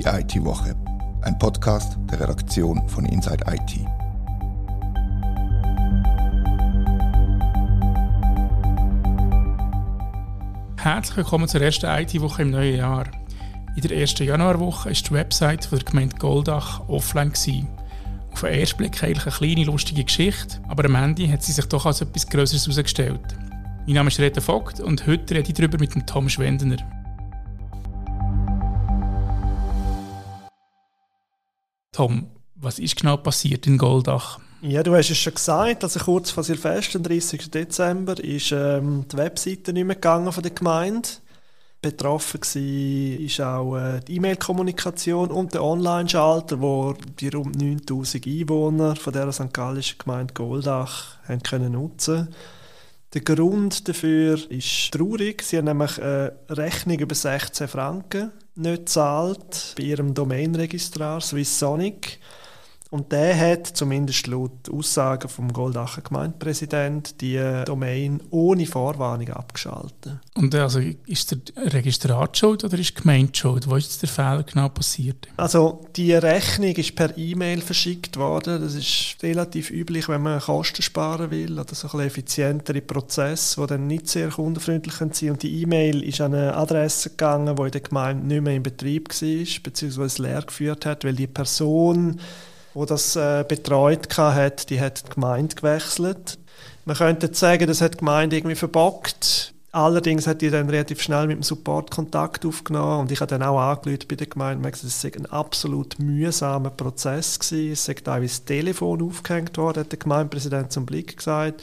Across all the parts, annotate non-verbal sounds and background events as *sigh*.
Die IT-Woche, ein Podcast der Redaktion von Inside IT. Herzlich willkommen zur ersten IT-Woche im neuen Jahr. In der ersten Januarwoche war die Website der Gemeinde Goldach offline. Gewesen. Auf den ersten Blick eigentlich eine kleine, lustige Geschichte, aber am Ende hat sie sich doch als etwas Größeres herausgestellt. Mein Name ist Rita Vogt und heute rede ich darüber mit dem Tom Schwendener. Tom, was ist genau passiert in Goldach? Ja, du hast es schon gesagt, also kurz vor Silvester, am 30. Dezember, ist ähm, die Webseite nicht mehr gegangen von der Gemeinde. Betroffen war auch äh, die E-Mail-Kommunikation und der Online-Schalter, wo die rund 9000 Einwohner von der St. Gallischen Gemeinde Goldach haben können nutzen Der Grund dafür ist traurig. Sie haben nämlich eine Rechnung über 16 Franken nicht gezahlt bei ihrem Domainregistrar Swissonic. Und der hat, zumindest laut Aussagen vom Goldacher Gemeindepräsident, die Domain ohne Vorwarnung abgeschaltet. Und also ist der Registrat schuld oder ist die Gemeinde schuld? Wo ist jetzt der Fehler genau passiert? Also die Rechnung ist per E-Mail verschickt worden. Das ist relativ üblich, wenn man Kosten sparen will oder so ein effizientere Prozesse, die dann nicht sehr kundenfreundlich sind. Und die E-Mail ist an eine Adresse gegangen, die in der Gemeinde nicht mehr in Betrieb war, beziehungsweise leer geführt hat, weil die Person wo das äh, betreut hat, die hat die Gemeinde gewechselt. Man könnte sagen, das hat die Gemeinde irgendwie verbockt. Allerdings hat die dann relativ schnell mit dem Support Kontakt aufgenommen und ich habe dann auch angerufen bei der Gemeinde gesagt, es sei ein absolut mühsamer Prozess gewesen. Es sei teilweise das Telefon aufgehängt worden, hat der Gemeindepräsident zum Blick gesagt.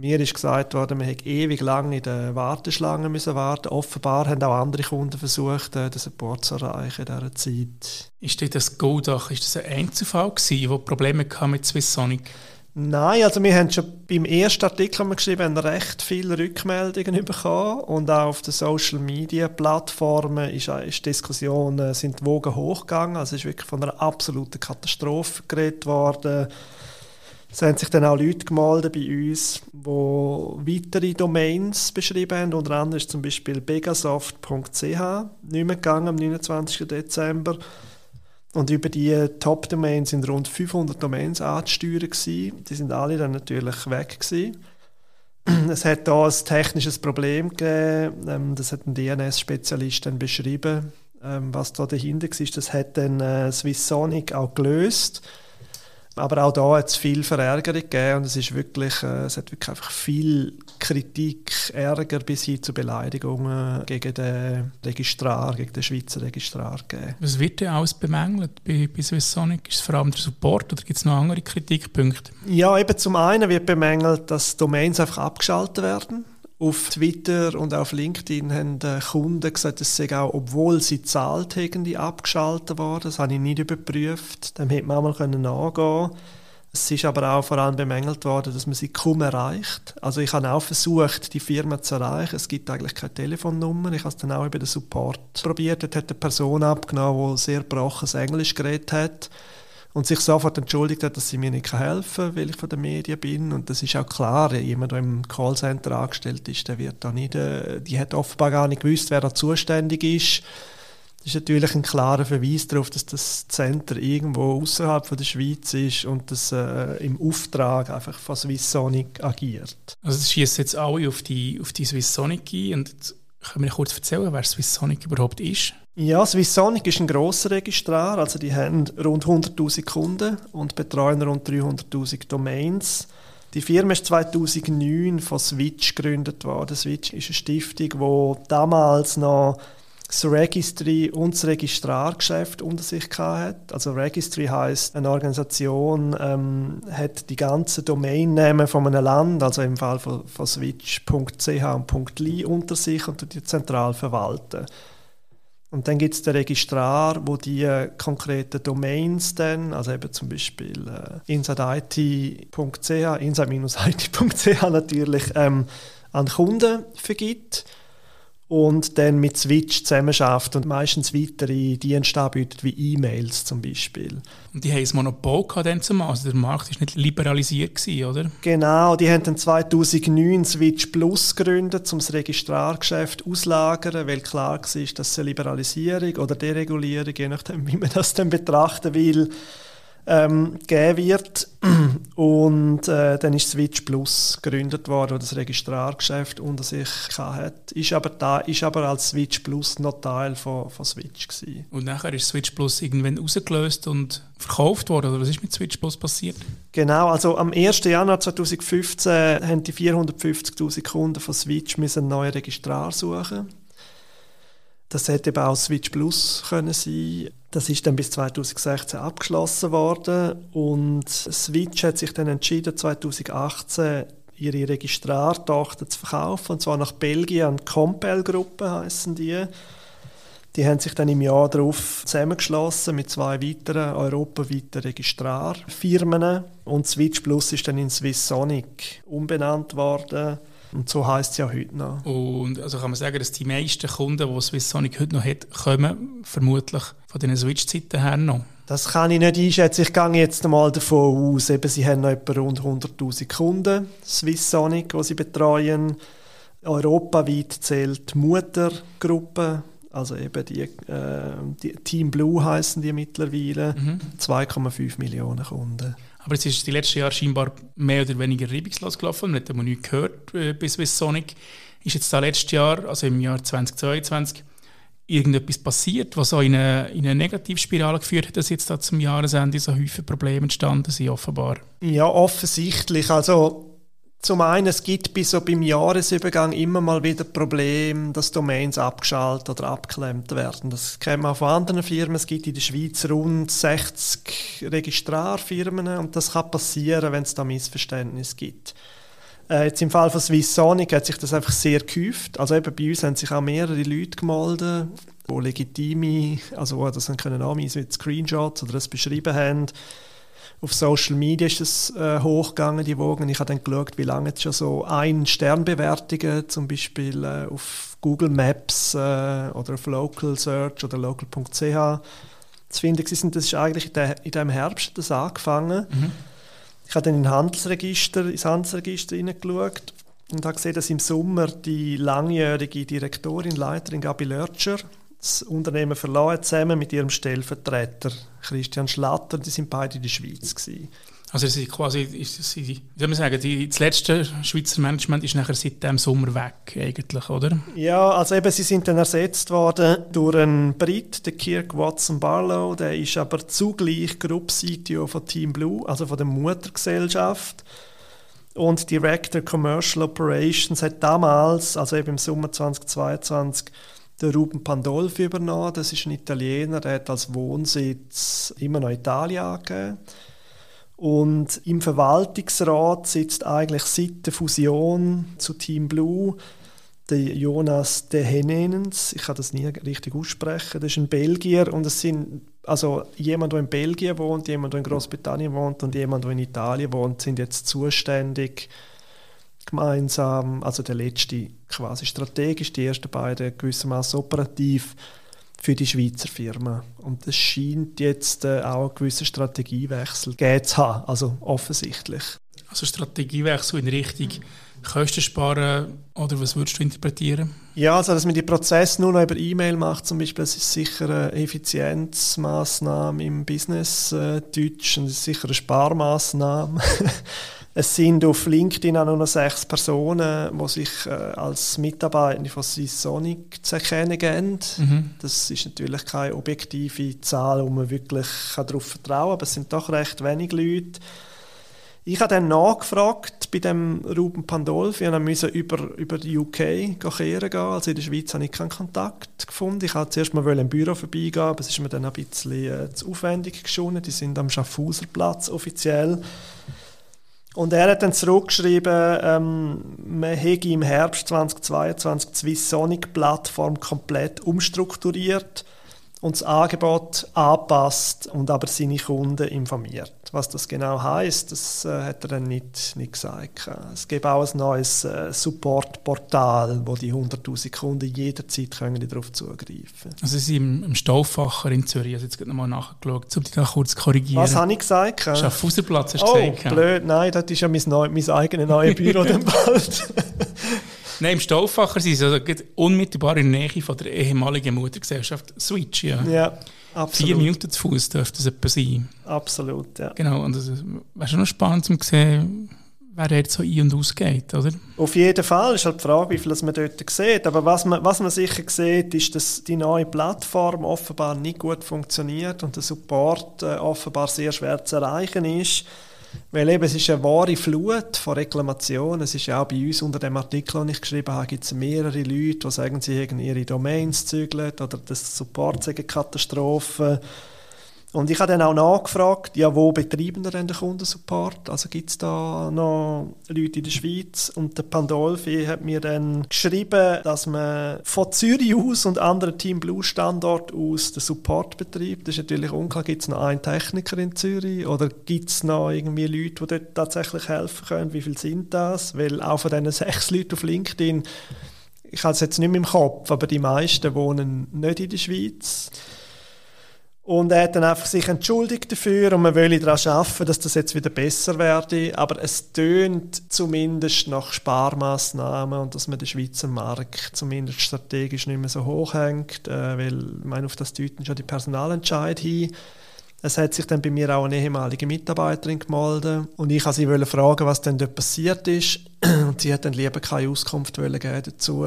Mir ist gesagt worden, man hätte ewig lang in der Warteschlange müssen warten. Offenbar haben auch andere Kunden versucht, äh, den Support zu erreichen in dieser Zeit. Ist das Goldach, ist das ein Einzelfall gewesen, wo Probleme mit Swissonic? Nein, also wir haben schon beim ersten Artikel haben wir geschrieben, haben recht viele Rückmeldungen bekommen und auch auf den Social Media Plattformen ist, ist Diskussionen sind die Wogen hochgegangen. Also es ist wirklich von einer absoluten Katastrophe geredet worden. Es haben sich dann auch Leute gemeldet bei uns, die weitere Domains beschrieben haben. Unter anderem ist zum Beispiel begasoft.ch nicht mehr gegangen am 29. Dezember. Und über die Top-Domains sind rund 500 Domains anzusteuern. Gewesen. Die sind alle dann natürlich weg. Gewesen. *clears throat* Es hat da ein technisches Problem gegeben. Ähm, das hat ein DNS-Spezialist dann beschrieben, ähm, was da dahinter war. Das hat dann äh, Swissonic auch gelöst aber auch da hat es viel Verärgerung gegeben und es ist wirklich, äh, es hat wirklich einfach viel Kritik, Ärger bis hin zu Beleidigungen gegen den Registrar, gegen den Schweizer Registrar gegeben. Was wird denn alles bemängelt bei, bei Swissonic? Ist es vor allem der Support oder gibt es noch andere Kritikpunkte? Ja, eben zum einen wird bemängelt, dass Domains einfach abgeschaltet werden. Auf Twitter und auf LinkedIn haben Kunden gesagt, es sei auch, obwohl sie zahlt haben, abgeschaltet worden. Das habe ich nicht überprüft. Dem hätte man auch mal nachgehen Es ist aber auch vor allem bemängelt worden, dass man sie kaum erreicht. Also ich habe auch versucht, die Firma zu erreichen. Es gibt eigentlich keine Telefonnummer. Ich habe es dann auch über den Support probiert. Dort hat eine Person abgenommen, die sehr broches Englisch geredet hat und sich sofort entschuldigt hat, dass sie mir nicht helfen kann, weil ich von den Medien bin. Und das ist auch klar, jemand, der im Callcenter angestellt ist, der wird da nicht, äh, die hat offenbar gar nicht gewusst, wer da zuständig ist. Das ist natürlich ein klarer Verweis darauf, dass das Center irgendwo außerhalb der Schweiz ist und das äh, im Auftrag einfach von Swissonic agiert. Also das schießt jetzt alle auf die, auf die Swissonic ein und können wir kurz erzählen, wer Swissonic überhaupt ist? Ja, Swissonic ist ein grosser Registrar, also die haben rund 100'000 Kunden und betreuen rund 300'000 Domains. Die Firma ist 2009 von Switch gegründet worden. Switch ist eine Stiftung, die damals noch das Registry und das Registrargeschäft unter sich hatte. Also Registry heißt eine Organisation ähm, hat die ganzen Domainnamen von einem Land, also im Fall von, von switch.ch und .li unter sich und die zentral verwalten. Und dann gibt es den Registrar, wo die äh, konkreten Domains dann, also eben zum Beispiel äh, insideit.ch, inside-it.ch natürlich, ähm, an Kunden vergibt. Und dann mit Switch zusammenarbeitet und meistens weitere Dienste anbietet, wie E-Mails zum Beispiel. Und die haben ein Monopol gehabt zumal, also der Markt war nicht liberalisiert, gewesen, oder? Genau, die haben dann 2009 Switch Plus gegründet, um das Registrargeschäft auszulagern, weil klar war, dass es eine Liberalisierung oder Deregulierung, je nachdem, wie man das dann betrachten will, ähm, geben wird. Und äh, dann ist Switch Plus gegründet worden, wo das Registrargeschäft unter sich hatte. Ist aber, da, ist aber als Switch Plus noch Teil von, von Switch. Gewesen. Und nachher ist Switch Plus irgendwann rausgelöst und verkauft worden, oder was ist mit Switch Plus passiert? Genau, also am 1. Januar 2015 haben die 450'000 Kunden von Switch müssen einen neuen Registrar suchen das hätte eben auch Switch Plus können sein. Das ist dann bis 2016 abgeschlossen worden und Switch hat sich dann entschieden 2018 ihre Registrartochter zu verkaufen und zwar nach Belgien an Compel Gruppe heißen die. Die haben sich dann im Jahr darauf zusammengeschlossen mit zwei weiteren europaweiten Registrarfirmen und Switch Plus ist dann in Swissonic umbenannt worden und so heißt es ja heute noch. Und also kann man sagen, dass die meisten Kunden, die Swissonic heute noch hat, kommen vermutlich von diesen Switch-Zeiten her noch? Das kann ich nicht einschätzen. Ich gehe jetzt mal davon aus, eben, sie haben noch etwa rund 100'000 Kunden, Swissonic, die sie betreuen. Europaweit zählt die Muttergruppe, also eben die, äh, die Team Blue heißen die mittlerweile, mhm. 2,5 Millionen Kunden. Aber es ist die letzten Jahre scheinbar mehr oder weniger reibungslos gelaufen. Man hat immer nichts gehört äh, bis Swiss Sonic. Ist jetzt da letztes Jahr, also im Jahr 2022, irgendetwas passiert, was so in eine, in eine Negativspirale geführt hat, dass jetzt da zum Jahresende so häufig Probleme entstanden sind, offenbar? Ja, offensichtlich. Also zum einen, es gibt bis so beim Jahresübergang immer mal wieder Probleme, dass Domains abgeschaltet oder abgeklemmt werden. Das kennen wir auch von anderen Firmen. Es gibt in der Schweiz rund 60 Registrarfirmen und das kann passieren, wenn es da Missverständnisse gibt. Äh, jetzt im Fall von Swissonic hat sich das einfach sehr gehäuft. Also eben bei uns haben sich auch mehrere Leute gemeldet, die legitime, also die das können anweisen, wie Screenshots oder das beschrieben haben auf Social Media ist es äh, hochgegangen, die Wogen. Ich habe dann geschaut, wie lange jetzt schon so ein Sternbewertungen, zum Beispiel äh, auf Google Maps äh, oder auf Local Search oder local.ch zu finden sind. Das ist eigentlich in, der, in dem Herbst das angefangen. Mhm. Ich habe dann in Handelsregister, ins Handelsregister hineingeschaut und habe gesehen, dass im Sommer die langjährige Direktorin, Leiterin Gabi Lörtscher das Unternehmen verloren, zusammen mit ihrem Stellvertreter Christian Schlatter. Die sind beide in der Schweiz. Gewesen. Also sie quasi, sie, wie soll man sagen, die, das letzte Schweizer Management ist nachher seit dem Sommer weg eigentlich, oder? Ja, also eben, sie sind dann ersetzt worden durch einen Brit, den Kirk Watson Barlow, der ist aber zugleich Group CTO von Team Blue, also von der Muttergesellschaft. Und Director Commercial Operations hat damals, also eben im Sommer 2022, der Ruben Pandolfi übernommen. Das ist ein Italiener, der hat als Wohnsitz immer noch Italien angegeben. Und im Verwaltungsrat sitzt eigentlich seit der Fusion zu Team Blue der Jonas de Henenens. Ich kann das nie richtig aussprechen. Das ist ein Belgier und es sind also jemand, der in Belgien wohnt, jemand, der in Großbritannien wohnt und jemand, der in Italien wohnt, sind jetzt zuständig gemeinsam, also der letzte quasi strategisch, die ersten beiden gewissermaßen operativ für die Schweizer Firma. Und es scheint jetzt äh, auch einen gewissen Strategiewechsel gegeben zu haben, also offensichtlich. Also Strategiewechsel in Richtung Kosten sparen oder was würdest du interpretieren? Ja, also dass man die Prozesse nur noch über E-Mail macht zum Beispiel, das ist sicher eine Effizienzmaßnahme im Business äh, Deutsch und das ist sicher eine Sparmaßnahme. *laughs* Es sind auf LinkedIn auch nur noch sechs Personen, die sich äh, als Mitarbeiter von Sonic zu erkennen geben. Mhm. Das ist natürlich keine objektive Zahl, wo man wirklich darauf vertrauen kann, aber es sind doch recht wenige Leute. Ich habe dann nachgefragt bei dem Ruben Pandolfi und musste über, über die UK kehren gehen. Also in der Schweiz habe ich keinen Kontakt gefunden. Ich wollte zuerst mal im Büro vorbeigehen, aber es ist mir dann ein bisschen äh, zu aufwendig geschonen. Die sind am Schaffhauserplatz offiziell. Und er hat dann zurückgeschrieben, ähm, man hätte im Herbst 2022 die Swiss Sonic Plattform komplett umstrukturiert und das Angebot angepasst und aber seine Kunden informiert. Was das genau heißt, das äh, hat er dann nicht, nicht gesagt. Es gibt auch ein neues äh, Support-Portal, wo die 100'000 Kunden jederzeit können darauf zugreifen können. Also Sie sind im, im Stauffacher in Zürich, also jetzt nochmal nachgeschaut, um dich da kurz zu korrigieren. Was habe ich gesagt? Schaffhauserplatz hast du oh, gesagt. blöd, nein, das ist ja mein, neu, mein eigenes neues Büro dann bald. *laughs* Nein, im Stauffacher sind sie also unmittelbar in der Nähe von der ehemaligen Muttergesellschaft Switch. Ja, ja absolut. Vier Minuten zu Fuß dürfte es etwa sein. Absolut, ja. Genau, und es wäre schon noch spannend zu sehen, wer dort so ein- und ausgeht, oder? Auf jeden Fall ist halt die Frage, wie viel man dort sieht. Aber was man, was man sicher sieht, ist, dass die neue Plattform offenbar nicht gut funktioniert und der Support äh, offenbar sehr schwer zu erreichen ist. Weil eben, es ist eine wahre Flut von Reklamationen. Es ist ja auch bei uns unter dem Artikel, den ich geschrieben habe, gibt es mehrere Leute, die sagen, sie haben ihre Domains zügelt oder das Support sei Katastrophe. Und ich habe dann auch nachgefragt, ja, wo betreiben wir denn den Kundensupport? Also gibt es da noch Leute in der Schweiz? Und der Pandolfi hat mir dann geschrieben, dass man von Zürich aus und anderen Team Blue Standort aus den Support betreibt. Das ist natürlich unklar, gibt es noch einen Techniker in Zürich oder gibt es noch irgendwie Leute, die dort tatsächlich helfen können? Wie viele sind das? Weil auch von diesen sechs Leuten auf LinkedIn, ich habe es jetzt nicht mehr im Kopf, aber die meisten wohnen nicht in der Schweiz. Und er hat dann einfach sich entschuldigt dafür und man will daran arbeiten, dass das jetzt wieder besser werde. Aber es tönt zumindest nach Sparmaßnahmen und dass man den Schweizer Markt zumindest strategisch nicht mehr so hoch hängt, äh, weil meine, auf das deuten schon die Personalentscheid hin. Es hat sich dann bei mir auch eine ehemalige Mitarbeiterin gemeldet und ich wollte sie fragen, was denn dort passiert ist. *clears throat* Und sie hat dann lieber keine Auskunft geben dazu,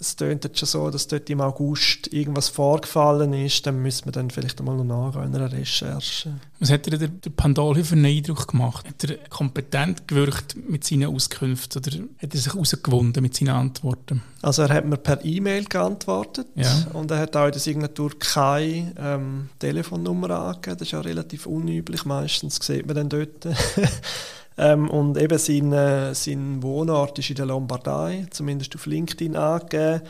es tönt jetzt schon so, dass dort im August irgendwas vorgefallen ist, dann müssen wir dann vielleicht einmal noch nachgehen in einer Recherche. Was hat dir der, der Pandolfi für einen Eindruck gemacht? Hat er kompetent gewirkt mit seinen Auskünften oder hat er sich herausgewunden mit seinen Antworten? Also er hat mir per E-Mail geantwortet ja. und er hat auch in der Signatur keine ähm, Telefonnummer angegeben. Das ist ja relativ unüblich, meistens sieht man dann dort. *laughs* Ähm, und eben sein, äh, sein Wohnort ist in der Lombardei, zumindest auf LinkedIn angegeben.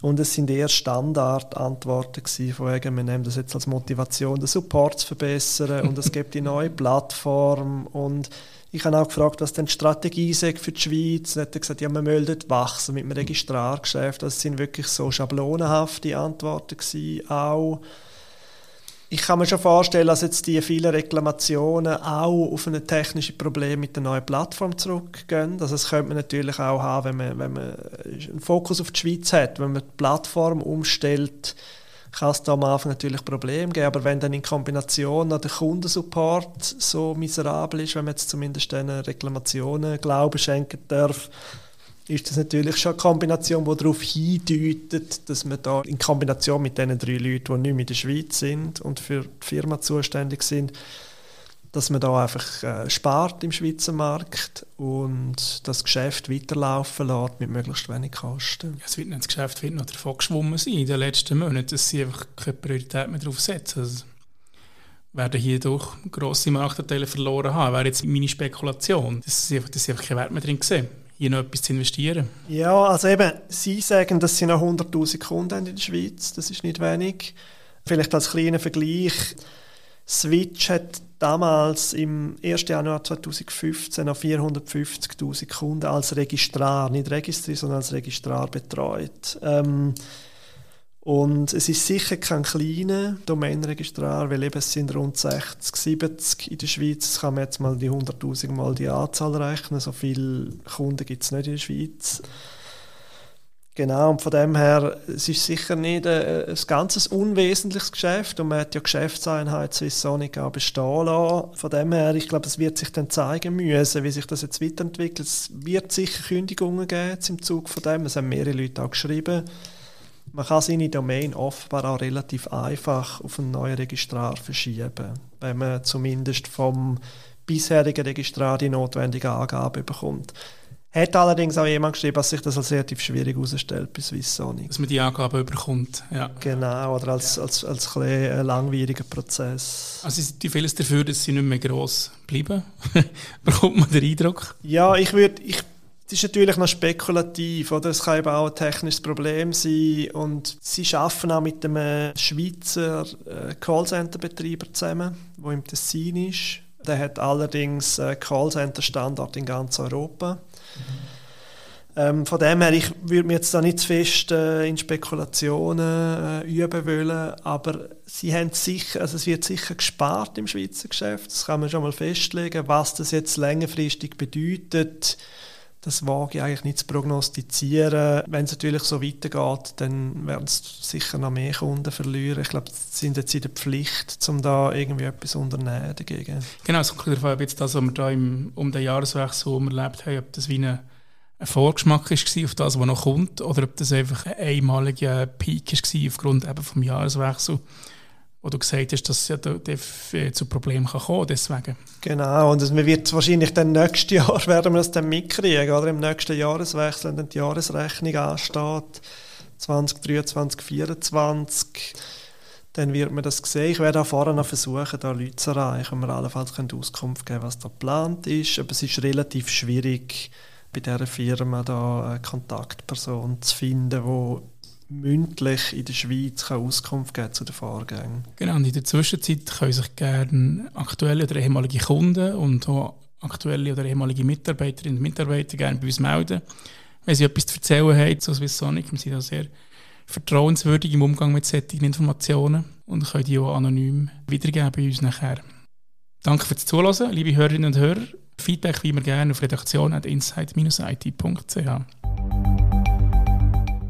Und es sind eher Standardantworten von wegen, wir nehmen das jetzt als Motivation, den Support zu verbessern und es gibt die neue *laughs* Plattform und ich habe auch gefragt, was denn die Strategie ist für die Schweiz. Und er hat gesagt, ja, wir melden wachsen mit dem Registrargeschäft. Das sind wirklich so schablonenhafte Antworten gewesen, auch. Ich kann mir schon vorstellen, dass jetzt die vielen Reklamationen auch auf ein technisches Problem mit der neuen Plattform zurückgehen. Also das könnte man natürlich auch haben, wenn man, wenn man einen Fokus auf die Schweiz hat. Wenn man die Plattform umstellt, kann es da am Anfang natürlich Probleme geben. Aber wenn dann in Kombination noch der Kundensupport so miserabel ist, wenn man jetzt zumindest diesen Reklamationen Glauben schenken darf, ist das natürlich schon eine Kombination, die darauf hindeutet, dass man da in Kombination mit den drei Leuten, die nicht mehr in der Schweiz sind und für die Firma zuständig sind, dass man da einfach äh, spart im Schweizer Markt und das Geschäft weiterlaufen lässt mit möglichst wenig Kosten. Ja, es wird nicht das Geschäft wird noch davon geschwommen sein in den letzten Monaten, dass sie einfach keine Priorität mehr darauf setzen. Also werden hier durch grosse Marktanteile verloren haben, wäre jetzt meine Spekulation. Dass sie einfach, dass sie einfach keinen Wert mehr drin sehen hier noch etwas zu investieren? Ja, also eben, Sie sagen, dass Sie noch 100'000 Kunden haben in der Schweiz, das ist nicht wenig. Vielleicht als kleiner Vergleich, Switch hat damals im 1. Januar 2015 noch 450'000 Kunden als Registrar, nicht Registri, sondern als Registrar betreut. Ähm, und es ist sicher kein kleiner Domainregistrar, weil eben es sind rund 60, 70 in der Schweiz. Das kann man jetzt mal die 100'000 mal die Anzahl rechnen. So viele Kunden gibt es nicht in der Schweiz. Genau, und von dem her, es ist sicher nicht ein, ein ganz unwesentliches Geschäft und man hat ja Geschäftseinheit Swissonic auch bestehen lassen. Von dem her, ich glaube, es wird sich dann zeigen müssen, wie sich das jetzt weiterentwickelt. Es wird sicher Kündigungen geben im Zug von dem. Es haben mehrere Leute auch geschrieben. Man kann seine Domain offenbar auch relativ einfach auf einen neuen Registrar verschieben, wenn man zumindest vom bisherigen Registrar die notwendige Angabe bekommt. Hat allerdings auch jemand geschrieben, dass sich das als relativ schwierig herausstellt bei Swissonic. Dass man die Angabe bekommt, ja. Genau, oder als, als, als, als ein langwieriger Prozess. Also die vieles dafür, dass sie nicht mehr gross bleiben? *laughs* Bekommt man den Eindruck? Ja, ich würde... Ich es ist natürlich noch spekulativ, oder? Es kann eben auch ein technisches Problem sein und sie arbeiten auch mit einem Schweizer äh, Callcenter-Betreiber zusammen, der im Tessin ist. Der hat allerdings äh, Callcenter-Standard in ganz Europa. Mhm. Ähm, von dem her, ich würde mich jetzt da nicht zu fest äh, in Spekulationen äh, üben wollen, aber sie haben sicher, also es wird sicher gespart im Schweizer Geschäft, das kann man schon mal festlegen. Was das jetzt längerfristig bedeutet, das wage ich eigentlich nicht zu prognostizieren. Wenn es natürlich so weitergeht, dann werden es sicher noch mehr Kunden verlieren. Ich glaube, sie sind jetzt in der Pflicht, um da irgendwie etwas unternehmen dagegen. Genau, es kommt darauf an, ob jetzt das, was wir da im, um den Jahreswechsel erlebt haben, ob das wie eine ein Vorgeschmack war auf das, was noch kommt, oder ob das einfach ein einmaliger Peak war aufgrund eben vom Jahreswechsel, wo du gesagt hast, dass es ja zu Problemen kann kommen deswegen. Genau, und man wird wahrscheinlich dann nächstes Jahr *laughs* werden wir das dann mitkriegen, oder im nächsten Jahreswechsel, wenn dann die Jahresrechnung ansteht, 2023, 2024, dann wird man das sehen. Ich werde auch vorher noch versuchen, da Leute zu erreichen, mir allenfalls Auskunft geben, was da geplant ist, aber es ist relativ schwierig, bei dieser Firma da eine Kontaktperson zu finden, die mündlich in der Schweiz kann Auskunft geben zu den Vorgängen. Genau, und in der Zwischenzeit können sich gerne aktuelle oder ehemalige Kunden und auch aktuelle oder ehemalige Mitarbeiterinnen und Mitarbeiter gerne bei uns melden, wenn sie etwas zu erzählen haben zu Swissonic. Wir sind da sehr vertrauenswürdig im Umgang mit solchen Informationen und können die auch anonym wiedergeben bei uns nachher. Danke fürs Zuhören, liebe Hörerinnen und Hörer. Feedback wie immer gerne auf redaktion.insight-it.ch.